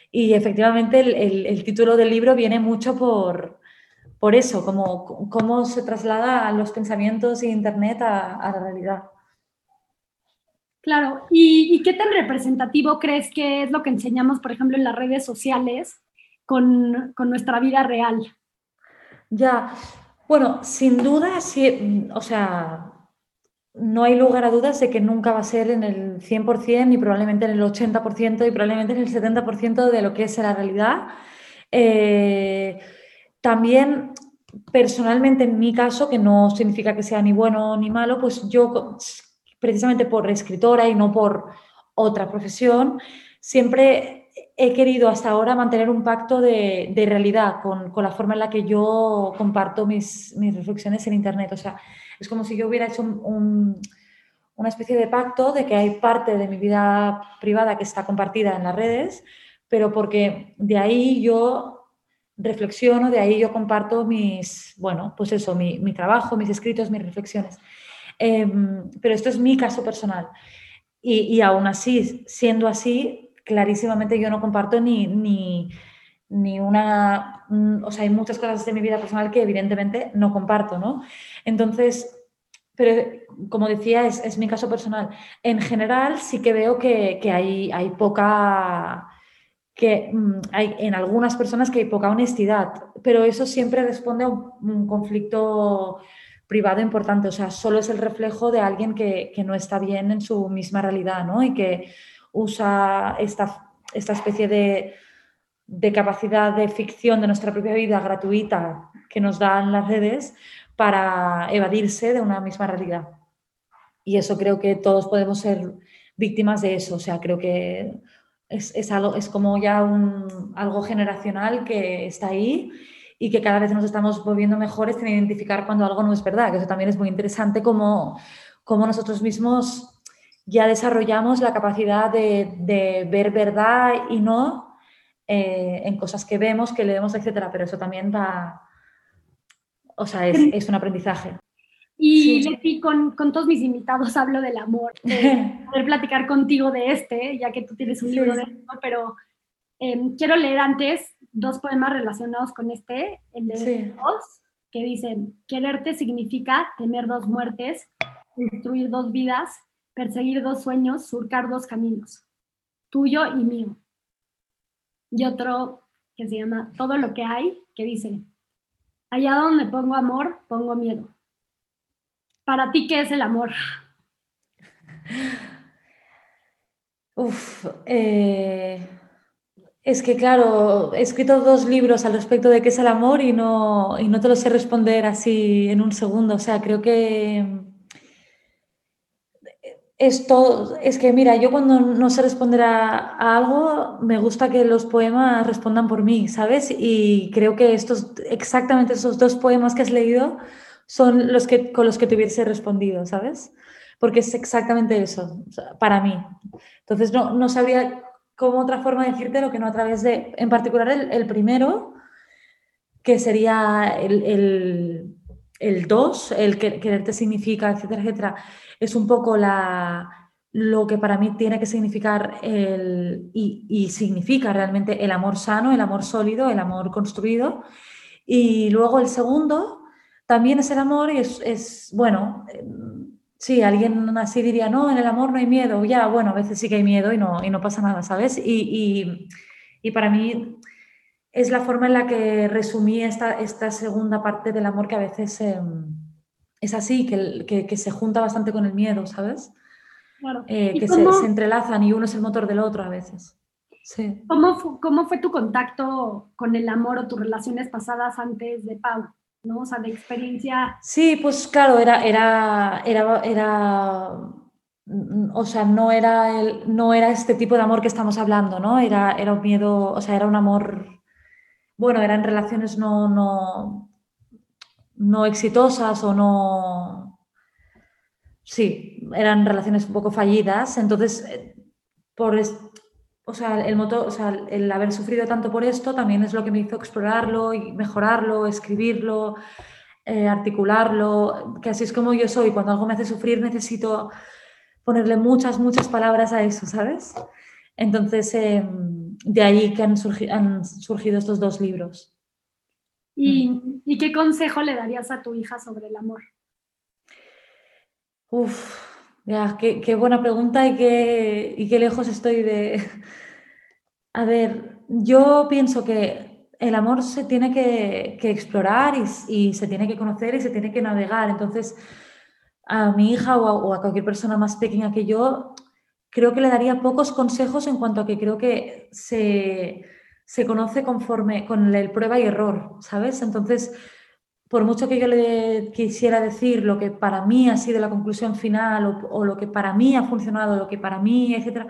Y efectivamente el, título del libro viene mucho por, por eso, como cómo se traslada los pensamientos y Internet a, a la realidad. Claro, ¿Y, qué tan representativo crees que es lo que enseñamos, por ejemplo, en las redes sociales con, nuestra vida real? Ya, bueno, sin duda, sí, o sea, no hay lugar a dudas de que nunca va a ser en el 100% y probablemente en el 80% y probablemente en el 70% de lo que es la realidad. Eh, también personalmente en mi caso, que no significa que sea ni bueno ni malo, pues yo precisamente por escritora y no por otra profesión, siempre he querido hasta ahora mantener un pacto de, realidad con, la forma en la que yo comparto mis, reflexiones en Internet. O sea, es como si yo hubiera hecho una especie de pacto de que hay parte de mi vida privada que está compartida en las redes, pero porque de ahí yo reflexiono, de ahí yo comparto mis, bueno, pues eso, mi, mi trabajo, mis escritos, mis reflexiones. Em, pero esto es mi caso personal. Y, y, aún así, siendo así, clarísimamente yo no comparto ni, ni, ni una... O sea, hay muchas cosas de mi vida personal que evidentemente no comparto, ¿no? Entonces, pero como decía, es, es mi caso personal. En general, sí que veo que, que hay, hay poca que mm, hay en algunas personas que hay poca honestidad, pero eso siempre responde a un conflicto privado importante, o sea, solo es el reflejo de alguien que, no está bien en su misma realidad, ¿no? Y que usa esta, esta especie de, capacidad de ficción de nuestra propia vida gratuita que nos dan las redes para evadirse de una misma realidad. Y eso creo que todos podemos ser víctimas de eso, o sea, creo que es, algo, es como ya un, algo generacional que está ahí y que cada vez nos estamos volviendo mejores en identificar cuando algo no es verdad, que eso también es muy interesante como, como nosotros mismos ya desarrollamos la capacidad de, ver verdad y no eh, en cosas que vemos, que leemos, etcétera, pero eso también va, o sea, es, es un aprendizaje. Y con, con, todos mis invitados [LAUGHS] hablo del amor, de [LAUGHS] poder platicar contigo de este, ya que tú tienes un libro de esto, pero em, quiero leer antes dos poemas relacionados con este, el de dos, que dicen, quererte significa temer dos muertes, destruir dos vidas, perseguir dos sueños, surcar dos caminos, tuyo y mío. Y otro que se llama Todo lo que hay, que dice, allá donde pongo amor, pongo miedo para ti, ¿qué es el amor? Uf, eh, es que claro, he escrito dos libros al respecto de qué es el amor y no, y no te lo sé responder así en un segundo. O sea, creo que esto es que mira, yo cuando no sé responder a, a, algo, me gusta que los poemas respondan por mí, ¿sabes? Y creo que estos, exactamente esos dos poemas que has leído son los que, con los que te hubiese respondido, ¿sabes? Porque es exactamente eso, para mí. Entonces, no, no sabría cómo otra forma de decirte lo que no a través de, en particular, el, primero, que sería el, el, el el quererte significa, etcétera, etcétera, es un poco la, lo que para mí tiene que significar el, y, y, significa realmente el amor sano, el amor sólido, el amor construido. Y luego el segundo, también es el amor y es, bueno, em, sí, alguien así diría, no, en el amor no hay miedo, ya, bueno, a veces sí que hay miedo y no, y no pasa nada, ¿sabes? Y, para mí es la forma en la que resumí esta, esta segunda parte del amor que a veces em, es así, que, que, se junta bastante con el miedo, ¿sabes? Claro. Eh, que se, entrelazan y uno es el motor del otro a veces. Sí. ¿Cómo, ¿Cómo fue tu contacto con el amor o tus relaciones pasadas antes de Pau? ¿No? O sea, de experiencia. Sí, pues claro, era, era, era, era o sea, no era, el, no era este tipo de amor que estamos hablando, ¿no? Era, era un miedo, o sea, era un amor, bueno, eran relaciones no, no, no exitosas o no, sí, eran relaciones un poco fallidas, entonces, eh, por, o sea, el motor, o sea, el haber sufrido tanto por esto también es lo que me hizo explorarlo y mejorarlo, escribirlo, eh, articularlo, que así es como yo soy. Cuando algo me hace sufrir necesito ponerle muchas, muchas palabras a eso, ¿sabes? Entonces, em, de ahí que han, surgido estos dos libros. ¿Y, mm. ¿Y, qué consejo le darías a tu hija sobre el amor? Uf, ya, qué, buena pregunta y qué, y qué lejos estoy de... [LAUGHS] A ver, yo pienso que el amor se tiene que, explorar y, se tiene que conocer y se tiene que navegar. Entonces, a mi hija o a, cualquier persona más pequeña que yo, creo que le daría pocos consejos en cuanto a que creo que se, se conoce conforme con el prueba y error, ¿sabes? Entonces, por mucho que yo le quisiera decir lo que para mí ha sido la conclusión final o, lo que para mí ha funcionado, lo que para mí, etcétera,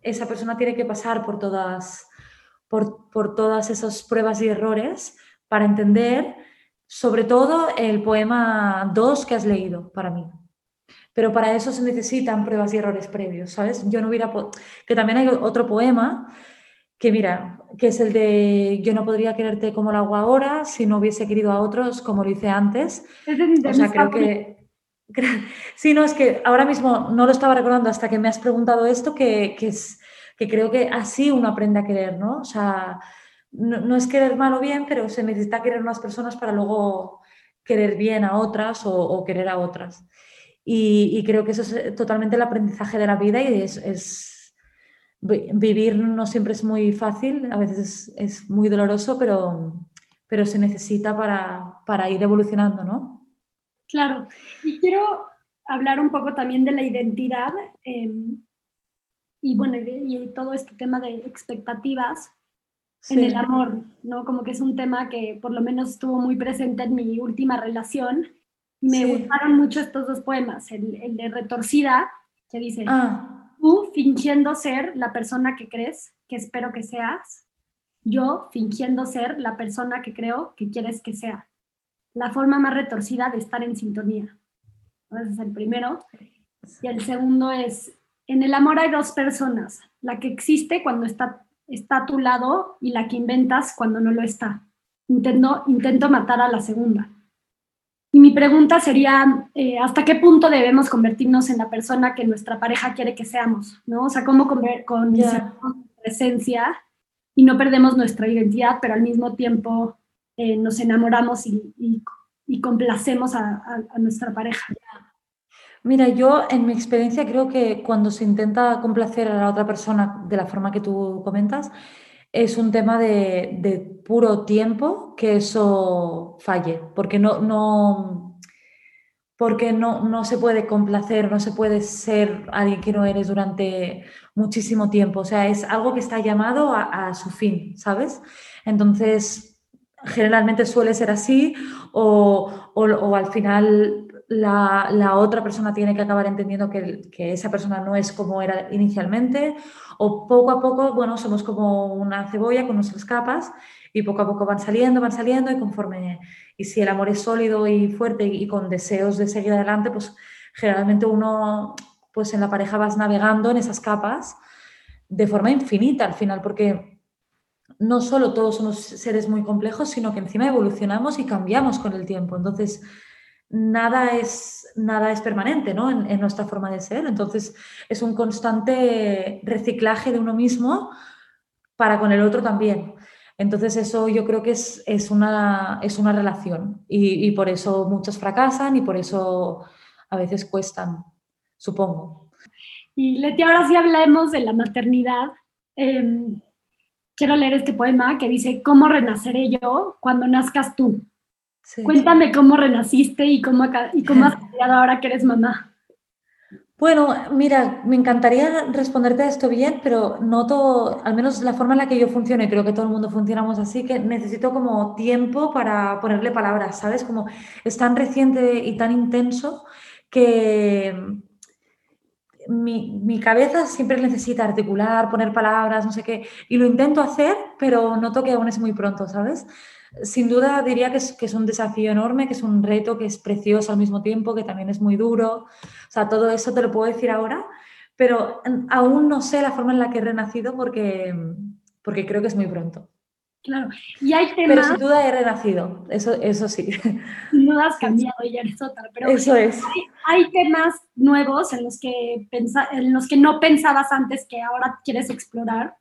esa persona tiene que pasar por todas, por, por todas esas pruebas y errores para entender, sobre todo, el poema 2 que has leído para mí. Pero para eso se necesitan pruebas y errores previos, ¿sabes? Yo no hubiera... Que también hay otro poema que mira, que es el de yo no podría quererte como lo hago ahora si no hubiese querido a otros como lo hice antes. o sea, creo que... [LAUGHS] Sí, no, es que ahora mismo no lo estaba recordando hasta que me has preguntado esto, que, es, que creo que así uno aprende a querer, ¿no? O sea, no, es querer mal o bien, pero se necesita querer a unas personas para luego querer bien a otras o, querer a otras. Y, creo que eso es totalmente el aprendizaje de la vida y es vivir no siempre es muy fácil, a veces es, muy doloroso, pero, pero se necesita para, para ir evolucionando, ¿no? Claro, y quiero hablar un poco también de la identidad em, y bueno, y, todo este tema de expectativas en el amor, ¿no? Como que es un tema que por lo menos estuvo muy presente en mi última relación. Me gustaron mucho estos dos poemas, el, el de Retorcida, que dice, ah tú fingiendo ser la persona que crees que espero que seas, yo fingiendo ser la persona que creo que quieres que sea. La forma más retorcida de estar en sintonía. Ese es el primero. Y el segundo es, en el amor hay dos personas, la que existe cuando está, está a tu lado y la que inventas cuando no lo está. Intento, intento matar a la segunda. Y mi pregunta sería, eh, ¿hasta qué punto debemos convertirnos en la persona que nuestra pareja quiere que seamos? ¿no? O sea, ¿cómo con yeah. presencia y no perdemos nuestra identidad, pero al mismo tiempo eh, nos enamoramos y, y, y complacemos a, a, a, nuestra pareja? Mira, yo en mi experiencia creo que cuando se intenta complacer a la otra persona de la forma que tú comentas, es un tema de, de puro tiempo que eso falle, porque no, no, porque no, no, se puede complacer, no se puede ser alguien que no eres durante muchísimo tiempo. O sea, es algo que está llamado a, a su fin, ¿sabes? Entonces, generalmente suele ser así o, o, o al final la, otra persona tiene que acabar entendiendo que, que, esa persona no es como era inicialmente, o poco a poco, bueno, somos como una cebolla con nuestras capas y poco a poco van saliendo, van saliendo y conforme, y si el amor es sólido y fuerte y con deseos de seguir adelante, pues generalmente uno, pues en la pareja vas navegando en esas capas de forma infinita al final, porque no solo todos somos seres muy complejos, sino que encima evolucionamos y cambiamos con el tiempo. Entonces, nada es, nada es permanente ¿no? en, nuestra forma de ser. Entonces es un constante reciclaje de uno mismo para con el otro también. Entonces eso yo creo que es, es, una, es una relación y, por eso muchos fracasan y por eso a veces cuestan, supongo. Y Leti, ahora sí hablemos de la maternidad. Eh, quiero leer este poema que dice, ¿cómo renaceré yo cuando nazcas tú? Sí. Cuéntame cómo renaciste y cómo, y cómo has [LAUGHS] cambiado ahora que eres mamá. Bueno, mira, me encantaría responderte a esto bien, pero noto, al menos la forma en la que yo funciono, y creo que todo el mundo funcionamos así, que necesito como tiempo para ponerle palabras, ¿sabes? Como es tan reciente y tan intenso que mi, mi cabeza siempre necesita articular, poner palabras, no sé qué, y lo intento hacer, pero noto que aún es muy pronto, ¿sabes? Sin duda diría que es, que es, un desafío enorme, que es un reto, que es precioso al mismo tiempo, que también es muy duro. O sea, todo eso te lo puedo decir ahora, pero aún no sé la forma en la que he renacido porque, porque creo que es muy pronto. Claro, y hay temas... Pero sin duda he renacido, eso, eso sí. No has cambiado y eres otra, pero [LAUGHS] eso es. Hay, hay, temas nuevos en los, que pensa, en los que no pensabas antes que ahora quieres explorar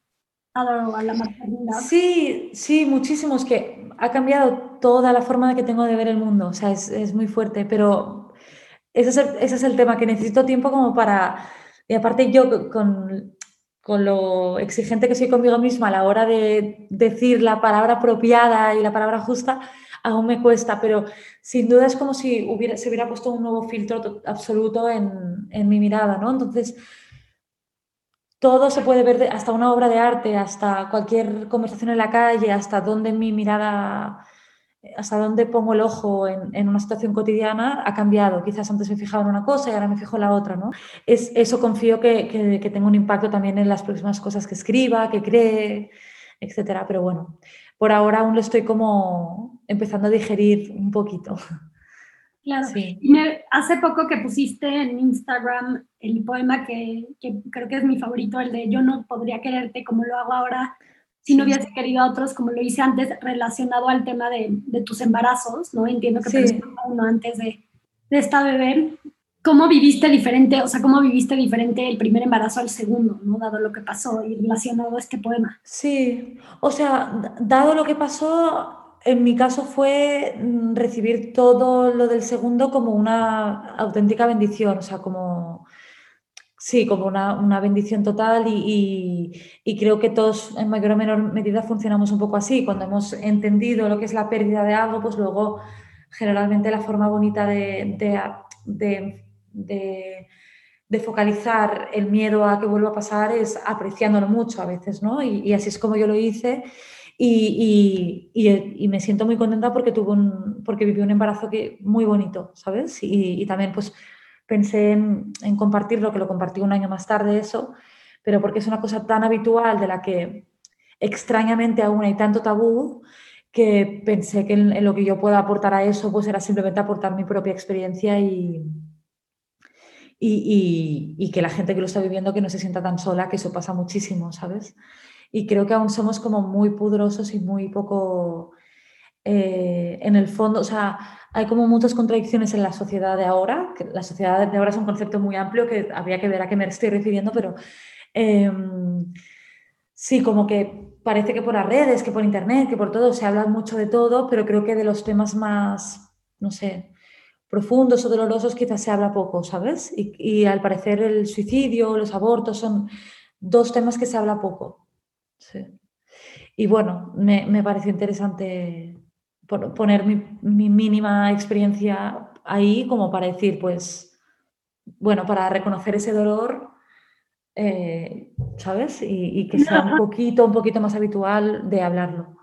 Sí, sí, muchísimos, que ha cambiado toda la forma que tengo de ver el mundo, o sea, es, es muy fuerte, pero ese es, el, ese es, el, tema, que necesito tiempo como para, y aparte yo con, con lo exigente que soy conmigo misma a la hora de decir la palabra apropiada y la palabra justa, aún me cuesta, pero sin duda es como si hubiera, se hubiera puesto un nuevo filtro absoluto en, en mi mirada, ¿no? Entonces, todo se puede ver, hasta una obra de arte, hasta cualquier conversación en la calle, hasta dónde mi mirada, hasta dónde pongo el ojo en, en, una situación cotidiana ha cambiado. Quizás antes me fijaba en una cosa y ahora me fijo en la otra, ¿no? Es, eso confío que, que, que tenga un impacto también en las próximas cosas que escriba, que cree, etcétera. Pero bueno, por ahora aún lo estoy como empezando a digerir un poquito. Claro. Sí. Me, hace poco que pusiste en Instagram el poema que, que, creo que es mi favorito, el de Yo no podría quererte como lo hago ahora si no hubiese querido a otros como lo hice antes, relacionado al tema de, de tus embarazos, ¿no? Entiendo que sí. uno antes de, de esta bebé. ¿Cómo viviste diferente, o sea, cómo viviste diferente el primer embarazo al segundo, ¿no? Dado lo que pasó y relacionado a este poema. Sí, o sea, dado lo que pasó, en mi caso fue mm, recibir todo lo del segundo como una auténtica bendición, o sea, como, sí, como una, una bendición total y, creo que todos en mayor o menor medida funcionamos un poco así. Cuando hemos entendido lo que es la pérdida de algo, pues luego generalmente la forma bonita de, de, de, focalizar el miedo a que vuelva a pasar es apreciándolo mucho a veces, ¿no? Y así es como yo lo hice y, y, y, me siento muy contenta porque, tuve un, porque viví un embarazo que, muy bonito, ¿sabes? Y, también pues pensé en, en, compartirlo, que lo compartí un año más tarde eso, pero porque es una cosa tan habitual de la que extrañamente aún hay tanto tabú que pensé que en, lo que yo pueda aportar a eso pues era simplemente aportar mi propia experiencia y, y, que la gente que lo está viviendo que no se sienta tan sola, que eso pasa muchísimo, ¿sabes? Y creo que aún somos como muy pudrosos y muy poco... Eh, en el fondo, o sea, hay como muchas contradicciones en la sociedad de ahora, la sociedad de ahora es un concepto muy amplio que habría que ver a qué me estoy refiriendo, pero em, sí, como que parece que por las redes, que por internet, que por todo, se habla mucho de todo, pero creo que de los temas más, no sé, profundos o dolorosos quizás se habla poco, ¿sabes? Y, al parecer el suicidio, los abortos son dos temas que se habla poco. Sí. Y bueno, me, me pareció interesante poner mi, mínima experiencia ahí como para decir, pues, bueno, para reconocer ese dolor, eh, ¿sabes? Y, y, que sea un poquito, un poquito más habitual de hablarlo.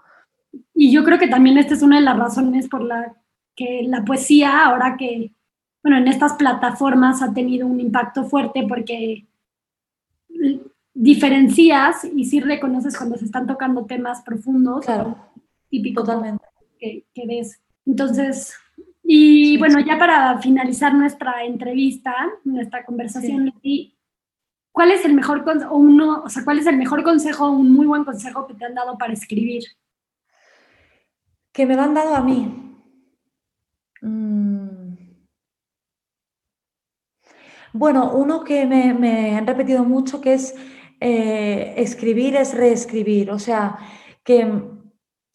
Y yo creo que también esta es una de las razones por la que la poesía, ahora que, bueno, en estas plataformas ha tenido un impacto fuerte porque diferencias y sí reconoces cuando se están tocando temas profundos. Claro, típico totalmente. Que, que ves. Entonces, y bueno, ya para finalizar nuestra entrevista, nuestra conversación, ¿cuál es el mejor o uno, o sea, cuál es el mejor consejo, un muy buen consejo que te han dado para escribir? Que me lo han dado a mí. Mm. Bueno, uno que me, han repetido mucho que es eh, escribir es reescribir, o sea, que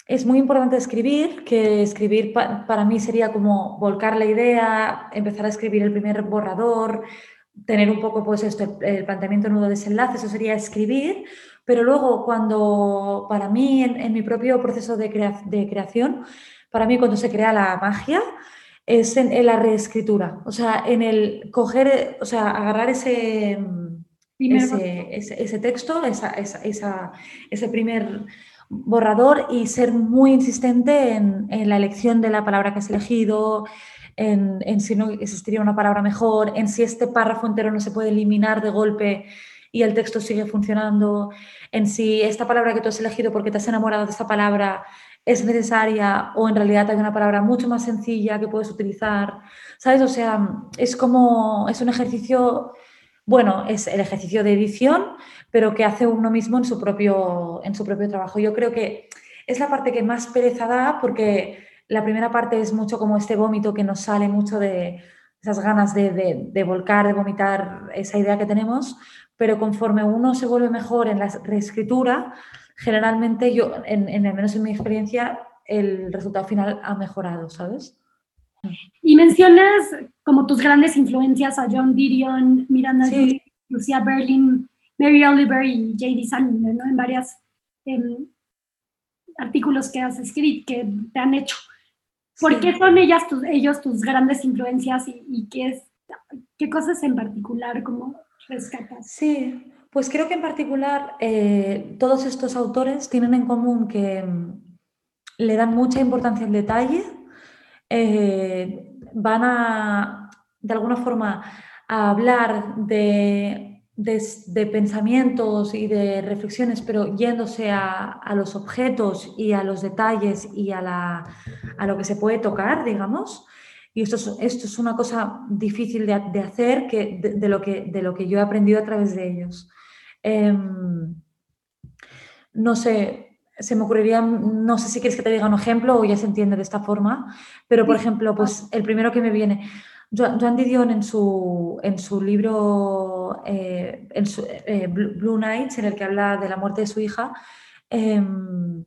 es muy importante escribir, que escribir para mí sería como volcar la idea, empezar a escribir el primer borrador, tener un poco pues esto, el, planteamiento nudo desenlace, eso sería escribir, pero luego cuando, para mí, en, mi propio proceso de, de creación, para mí cuando se crea la magia, es en, la reescritura, o sea, en el coger, o sea, agarrar ese, ese, ese, texto, esa, esa, ese primer borrador y ser muy insistente en, en, la elección de la palabra que has elegido, en, en, si no existiría una palabra mejor, en si este párrafo entero no se puede eliminar de golpe y el texto sigue funcionando, en si esta palabra que tú has elegido porque te has enamorado de esta palabra es necesaria o en realidad hay una palabra mucho más sencilla que puedes utilizar, ¿sabes? O sea, es como, es un ejercicio, bueno, es el ejercicio de edición, pero que hace uno mismo en su propio, en su propio trabajo. Yo creo que es la parte que más pereza da porque la primera parte es mucho como este vómito que nos sale mucho de esas ganas de, de volcar, de vomitar esa idea que tenemos, pero conforme uno se vuelve mejor en la reescritura, generalmente yo, en, en, al menos en mi experiencia, el resultado final ha mejorado, ¿sabes? Y mencionas como tus grandes influencias a John Didion, Miranda sí. Lucia Berlin, Mary Oliver y J.D. Salinger, ¿no? En varios em, artículos que has escrito, que te han hecho. ¿Por qué son ellas tus, ellos tus grandes influencias y, qué, es, qué cosas en particular como rescatas? Sí, pues creo que en particular eh, todos estos autores tienen en común que mm, le dan mucha importancia al detalle, eh, van a, de alguna forma, a hablar de, pensamientos y de reflexiones, pero yéndose a, los objetos y a los detalles y a, lo que se puede tocar, digamos. Y esto es, esto es una cosa difícil de, hacer que, lo que, de lo que yo he aprendido a través de ellos. Em, no sé, se me ocurriría, no sé si quieres que te diga un ejemplo o ya se entiende de esta forma, pero por ejemplo, pues el primero que me viene, Joan Didion en su, en su libro eh, en eh, Blue Nights, en el que habla de la muerte de su hija, em,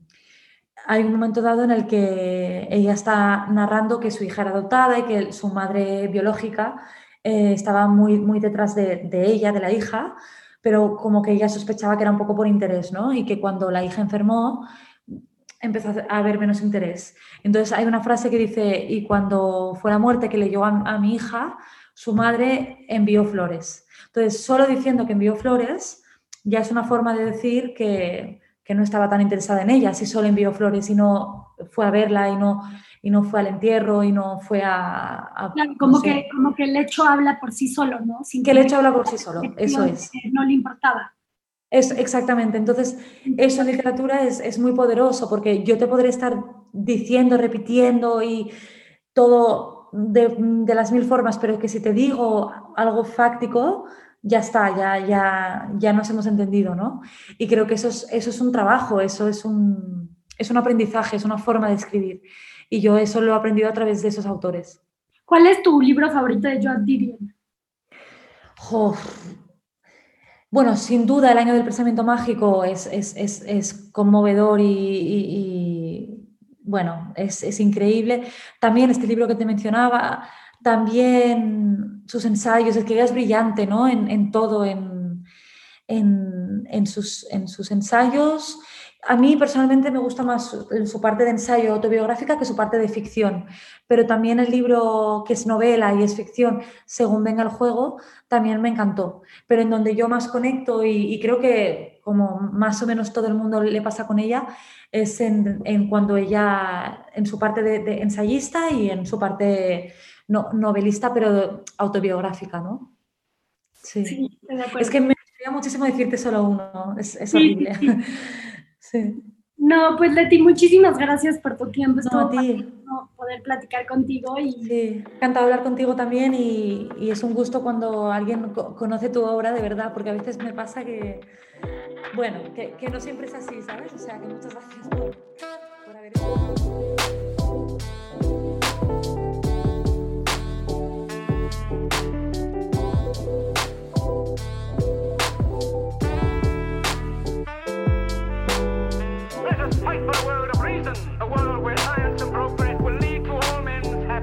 hay un momento dado en el que ella está narrando que su hija era adoptada y que su madre biológica eh, estaba muy, muy detrás de, de, ella, de la hija, pero como que ella sospechaba que era un poco por interés, ¿no? Y que cuando la hija enfermó empezó a haber menos interés. Entonces hay una frase que dice, y cuando fue la muerte que leyó a, a mi hija, su madre envió flores. Entonces, solo diciendo que envió flores ya es una forma de decir que, que no estaba tan interesada en ella, si solo envió flores y no fue a verla y no y no fue al entierro y no fue a... como, que, como que el hecho habla por sí solo, ¿no? Sin que el hecho habla por sí solo, eso es. No le importaba. Es, exactamente. Entonces, eso en literatura es, es, muy poderoso porque yo te podré estar diciendo, repitiendo y todo de, de, las mil formas, pero que si te digo algo fáctico, ya está, ya, ya, ya nos hemos entendido, ¿no? Y creo que eso es, eso es un trabajo, eso es un, es un aprendizaje, es una forma de escribir. Y yo eso lo he aprendido a través de esos autores. ¿Cuál es tu libro favorito de Joan Didion? bueno, sin duda el año del pensamiento mágico es, es, es, es conmovedor y, y, y bueno, es, increíble. También este libro que te mencionaba, también sus ensayos, es que ella es brillante ¿no? en, en todo, en, en, en, sus, en sus ensayos a mí personalmente me gusta más su parte de ensayo autobiográfica que su parte de ficción, pero también el libro que es novela y es ficción, según venga el juego, también me encantó. Pero en donde yo más conecto y, creo que como más o menos todo el mundo le pasa con ella, es en, cuando ella, en su parte de, ensayista y en su parte novelista, pero autobiográfica, ¿no? Sí. es que me gustaría muchísimo decirte solo uno, es, horrible. [LAUGHS] No, pues Leti, muchísimas gracias por tu tiempo. No, a ti. poder platicar contigo. Y... Sí, encantado hablar contigo también y, es un gusto cuando alguien conoce tu obra de verdad, porque a veces me pasa que, bueno, que, no siempre es así, ¿sabes? O sea, que muchas gracias por, por haber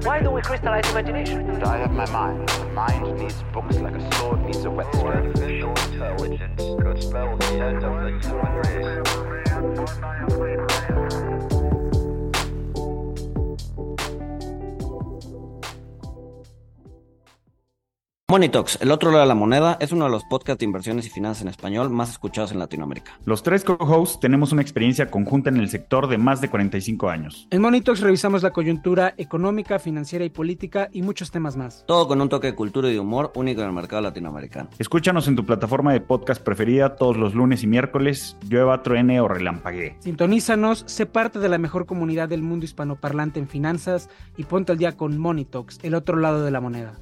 Why do we crystallize imagination? I have my mind. The mind needs books like a sword needs a whetstone. Artificial intelligence could spell the end of the human race. Monitox, el otro lado de la moneda, es uno de los podcasts de inversiones y finanzas en español más escuchados en Latinoamérica. Los tres co-hosts tenemos una experiencia conjunta en el sector de más de 45 años. En Monitox revisamos la coyuntura económica, financiera y política y muchos temas más. Todo con un toque de cultura y de humor único en el mercado latinoamericano. Escúchanos en tu plataforma de podcast preferida todos los lunes y miércoles, llueva, truene o relampaguee. Sintonízanos, sé parte de la mejor comunidad del mundo hispanoparlante en finanzas y ponte al día con Monitox, el otro lado de la moneda.